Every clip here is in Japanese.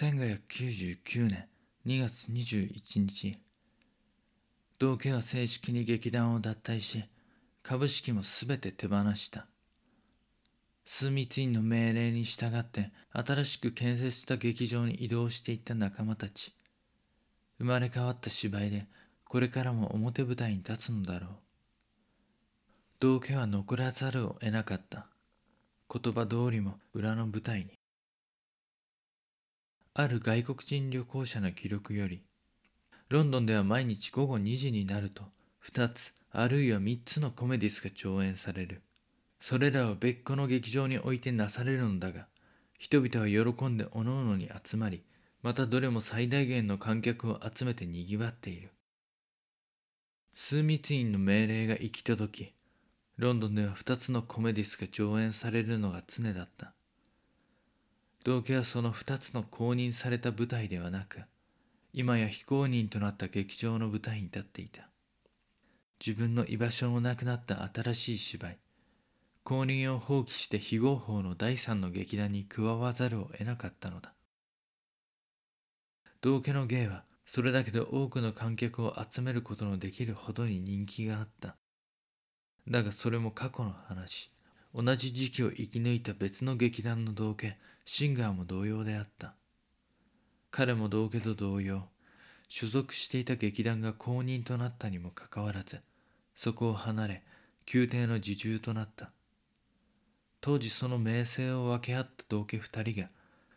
1599年2月21日道家は正式に劇団を脱退し株式もすべて手放した。枢密院の命令に従って新しく建設した劇場に移動していった仲間たち。生まれ変わった芝居でこれからも表舞台に立つのだろう。道家は残らざるを得なかった。言葉通りも裏の舞台に。ある外国人旅行者の記録よりロンドンでは毎日午後2時になると2つあるいは3つのコメディスが上演される。それらを別個の劇場に置いてなされるのだが人々は喜んでおのおのに集まりまたどれも最大限の観客を集めてにぎわっている。枢密院の命令が行き届きロンドンでは2つのコメディスが上演されるのが常だった。道家はその二つの公認された舞台ではなく今や非公認となった劇場の舞台に立っていた。自分の居場所のなくなった新しい芝居。公認を放棄して非合法の第三の劇団に加わざるを得なかったのだ。道家の芸はそれだけで多くの観客を集めることのできるほどに人気があった。だがそれも過去の話。同じ時期を生き抜いた別の劇団の道家シンガーも同様であった。彼も道家と同様所属していた劇団が公認となったにもかかわらずそこを離れ宮廷の自重となった。当時その名声を分け合った道家二人が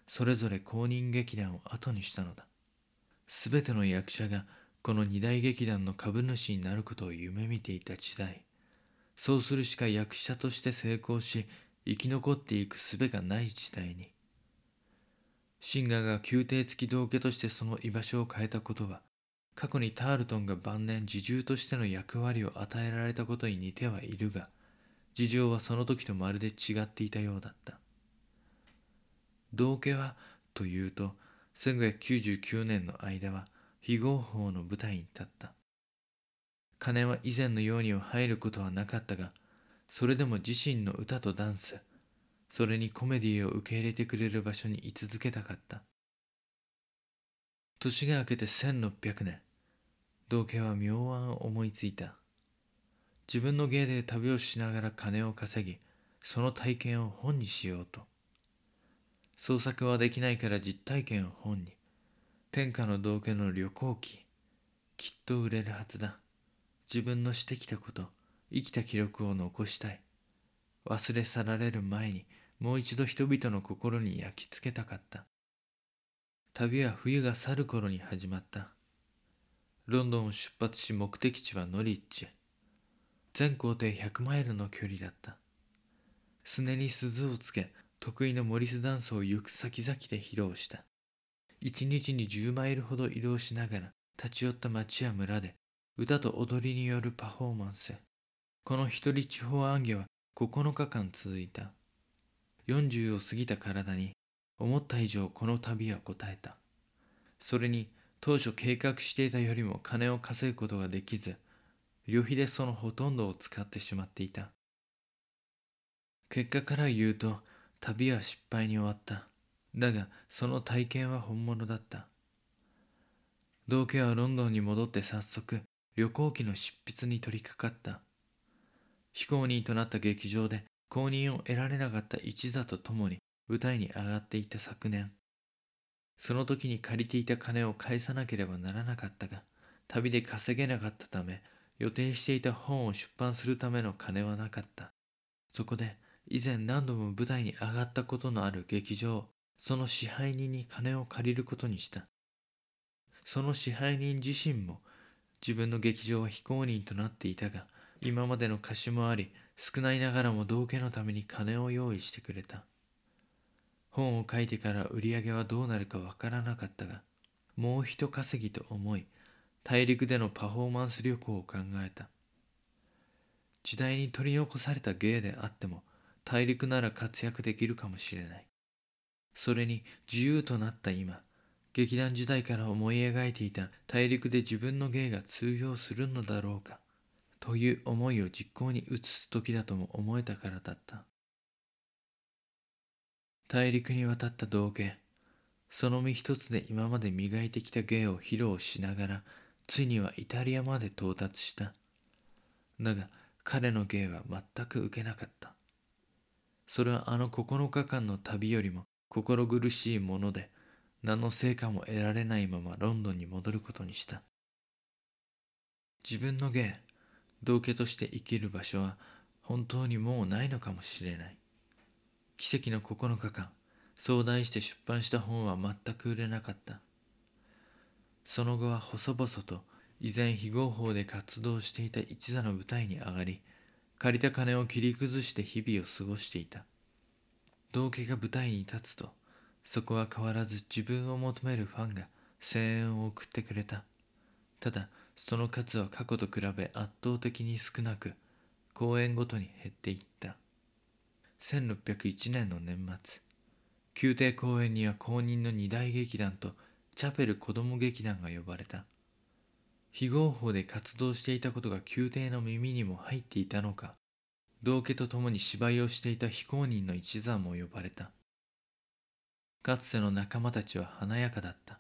それぞれ公認劇団を後にしたのだ。全ての役者がこの二大劇団の株主になることを夢見ていた時代。そうするしか役者として成功し生き残っていく術がない時代に。シンガーが宮廷付き道家としてその居場所を変えたことは過去にタールトンが晩年自重としての役割を与えられたことに似てはいるが事情はその時とまるで違っていたようだった。道家はというと1599年の間は非合法の舞台に立った。金は以前のようには入ることはなかったがそれでも自身の歌とダンスそれにコメディを受け入れてくれる場所に居続けたかった。年が明けて1600年道家は妙案を思いついた。自分の芸で旅をしながら金を稼ぎその体験を本にしようと。創作はできないから実体験を本に。天下の道家の旅行記きっと売れるはずだ。自分のしてきたこと生きた記録を残したい。忘れ去られる前にもう一度人々の心に焼き付けたかった。旅は冬が去る頃に始まった。ロンドンを出発し目的地はノリッチ全行程100マイルの距離だった。すねに鈴をつけ得意のモリスダンスを行く先々で披露した。一日に10マイルほど移動しながら立ち寄った町や村で歌と踊りによるパフォーマンス。この一人地方暗記は9日間続いた。40を過ぎた体に思った以上この旅は答えた。それに当初計画していたよりも金を稼ぐことができず旅費でそのほとんどを使ってしまっていた。結果から言うと旅は失敗に終わった。だがその体験は本物だった。道家はロンドンに戻って早速旅行記の執筆に取り掛かった。非公認となった劇場で公認を得られなかった一座と共に舞台に上がっていた昨年。その時に借りていた金を返さなければならなかったが旅で稼げなかったため予定していた本を出版するための金はなかった。そこで以前何度も舞台に上がったことのある劇場その支配人に金を借りることにした。その支配人自身も自分の劇場は非公認となっていたが今までの貸しもあり少ないながらも道家のために金を用意してくれた。本を書いてから売り上げはどうなるかわからなかったがもう一稼ぎと思い大陸でのパフォーマンス旅行を考えた。時代に取り残された芸であっても大陸なら活躍できるかもしれない。それに自由となった今劇団時代から思い描いていた大陸で自分の芸が通用するのだろうか。という思いを実行に移す時だとも思えたからだった。大陸に渡った道家その身一つで今まで磨いてきた芸を披露しながらついにはイタリアまで到達した。だが彼の芸は全く受けなかった。それはあの9日間の旅よりも心苦しいもので何の成果も得られないままロンドンに戻ることにした。自分の芸道家として生きる場所は本当にもうないのかもしれない。奇跡の9日間そう題して出版した本は全く売れなかった。その後は細々と以前非合法で活動していた一座の舞台に上がり借りた金を切り崩して日々を過ごしていた。道家が舞台に立つとそこは変わらず自分を求めるファンが声援を送ってくれた。ただその数は過去と比べ圧倒的に少なく公演ごとに減っていった。1601年の年末宮廷公演には公認の二大劇団とチャペル子供劇団が呼ばれた。非合法で活動していたことが宮廷の耳にも入っていたのか道家と共に芝居をしていた非公認の一座も呼ばれた。かつての仲間たちは華やかだった。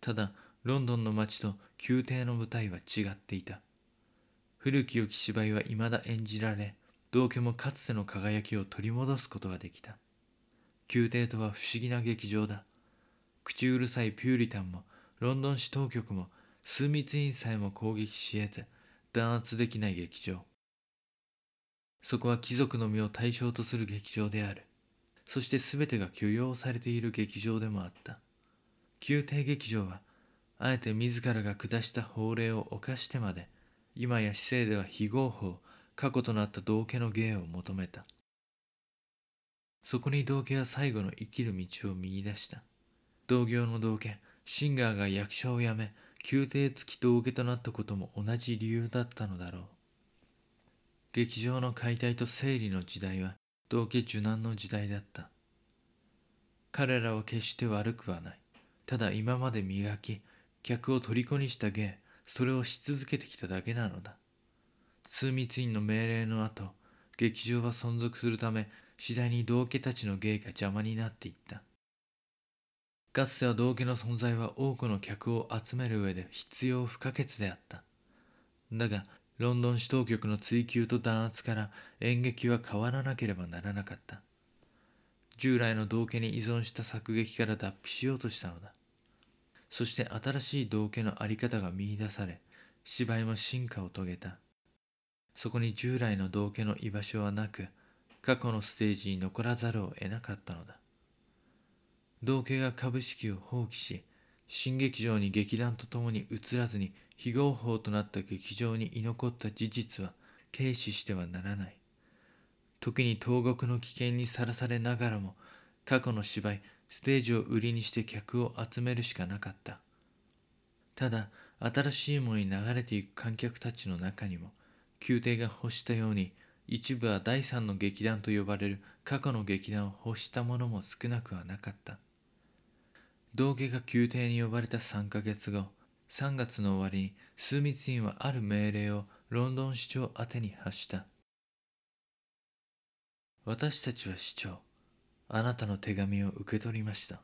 ただロンドンの街と宮廷の舞台は違っていた。古き良き芝居は未だ演じられ道家もかつての輝きを取り戻すことができた。宮廷とは不思議な劇場だ。口うるさいピューリタンもロンドン市当局も枢密院さえも攻撃し得ず弾圧できない劇場。そこは貴族の身を対象とする劇場である。そして全てが許容されている劇場でもあった。宮廷劇場はあえて自らが下した法令を犯してまで今や市政では非合法過去となった道家の芸を求めた。そこに道家は最後の生きる道を見いだした。同業の道家シンガーが役者を辞め宮廷付き道家となったことも同じ理由だったのだろう。劇場の解体と整理の時代は道家受難の時代だった。彼らは決して悪くはない。ただ今まで磨き客を虜にした芸それをし続けてきただけなのだ。枢密院の命令の後劇場は存続するため次第に道家たちの芸が邪魔になっていった。かつては道家の存在は多くの客を集める上で必要不可欠であった。だがロンドン市当局の追及と弾圧から演劇は変わらなければならなかった。従来の道家に依存した作劇から脱皮しようとしたのだ。そして新しい道家の在り方が見いだされ芝居も進化を遂げた。そこに従来の道家の居場所はなく過去のステージに残らざるを得なかったのだ。道家が株式を放棄し新劇場に劇団とともに移らずに非合法となった劇場に居残った事実は軽視してはならない。時に投獄の危険にさらされながらも過去の芝居ステージを売りにして客を集めるしかなかった。ただ新しいものに流れていく観客たちの中にも宮廷が欲したように一部は第三の劇団と呼ばれる過去の劇団を欲したものも少なくはなかった。道家が宮廷に呼ばれた3ヶ月後3月の終わりに枢密院はある命令をロンドン市長宛てに発した。私たちは市長あなたの手紙を受け取りました。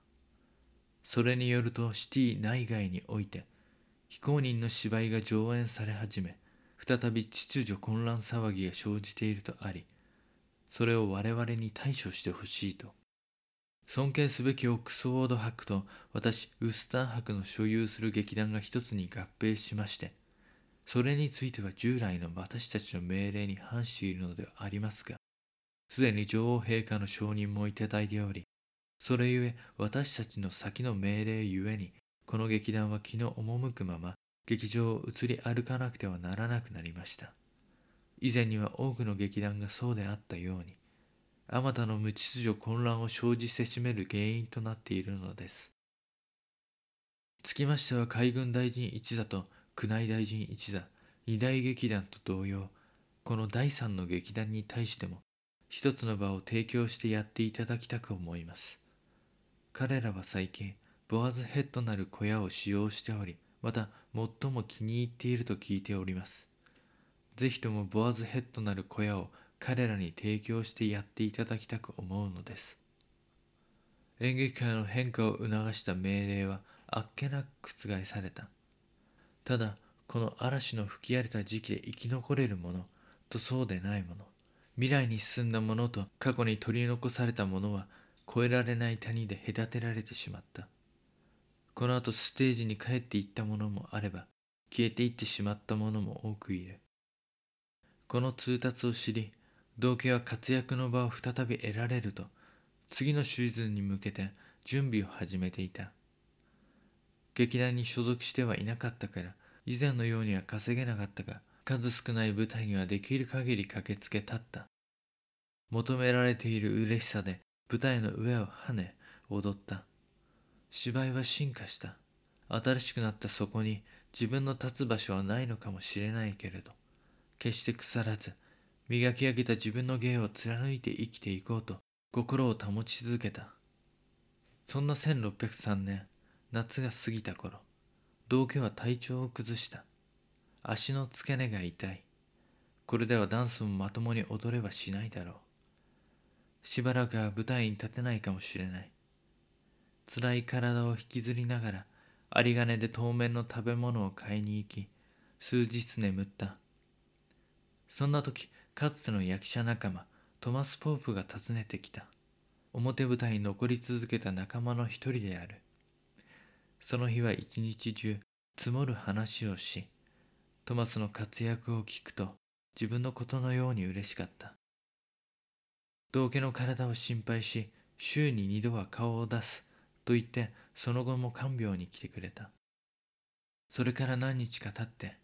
それによるとシティ内外において非公認の芝居が上演され始め再び秩序混乱騒ぎが生じているとありそれを我々に対処してほしいと。尊敬すべきオックスフォード博と私ウスター博の所有する劇団が一つに合併しましてそれについては従来の私たちの命令に反しているのではありますがすでに女王陛下の承認もいただいておりそれゆえ私たちの先の命令ゆえにこの劇団は気の赴くまま劇場を移り歩かなくてはならなくなりました。以前には多くの劇団がそうであったようにあまたの無秩序混乱を生じせしめる原因となっているのですつきましては海軍大臣一座と宮内大臣一座二大劇団と同様この第三の劇団に対しても一つの場を提供してやっていただきたく思います彼らは最近ボアズヘッドなる小屋を使用しておりまた最も気に入っていると聞いております。ぜひともボアズヘッドなる小屋を彼らに提供してやっていただきたく思うのです。演劇界の変化を促した命令はあっけなく覆された。ただこの嵐の吹き荒れた時期で生き残れるものとそうでないもの未来に進んだものと過去に取り残されたものは越えられない谷で隔てられてしまった。この後ステージに帰っていったものもあれば消えていってしまったものも多くいる。この通達を知り道家は活躍の場を再び得られると次のシーズンに向けて準備を始めていた。劇団に所属してはいなかったから以前のようには稼げなかったが数少ない舞台にはできる限り駆けつけ立った。求められている嬉しさで舞台の上を跳ね踊った。芝居は進化した。新しくなったそこに自分の立つ場所はないのかもしれないけれど決して腐らず磨き上げた自分の芸を貫いて生きていこうと心を保ち続けた。そんな1603年夏が過ぎた頃道家は体調を崩した。足の付け根が痛い。これではダンスもまともに踊れはしないだろう。しばらくは舞台に立てないかもしれない。辛い体を引きずりながら有り金で当面の食べ物を買いに行き数日眠った。そんな時かつての役者仲間トマス・ポープが訪ねてきた。表舞台に残り続けた仲間の一人である。その日は一日中積もる話をしトマスの活躍を聞くと自分のことのように嬉しかった。道家の体を心配し週に二度は顔を出すと言ってその後も看病に来てくれた。それから何日か経って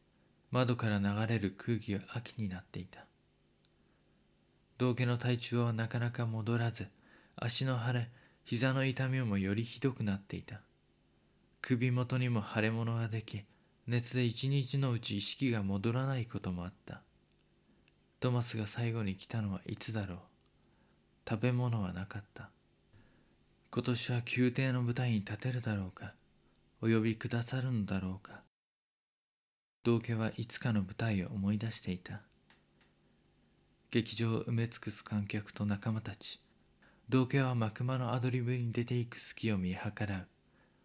窓から流れる空気は秋になっていた。道家の体調はなかなか戻らず足の腫れ膝の痛みもよりひどくなっていた。首元にも腫れ物ができ熱で一日のうち意識が戻らないこともあった。トマスが最後に来たのはいつだろう。食べ物はなかった。今年は宮廷の舞台に立てるだろうかお呼びくださるのだろうか。道家はいつかの舞台を思い出していた。劇場を埋め尽くす観客と仲間たち。道家は幕間のアドリブに出ていく隙を見計らう。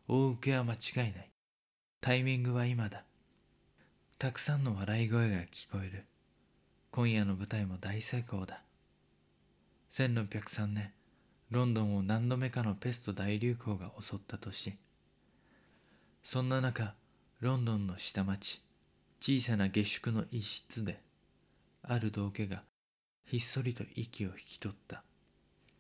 大受けは間違いない。タイミングは今だ。たくさんの笑い声が聞こえる。今夜の舞台も大成功だ。1603年。ロンドンを何度目かのペスト大流行が襲った年。そんな中ロンドンの下町。小さな下宿の一室である道家がひっそりと息を引き取った。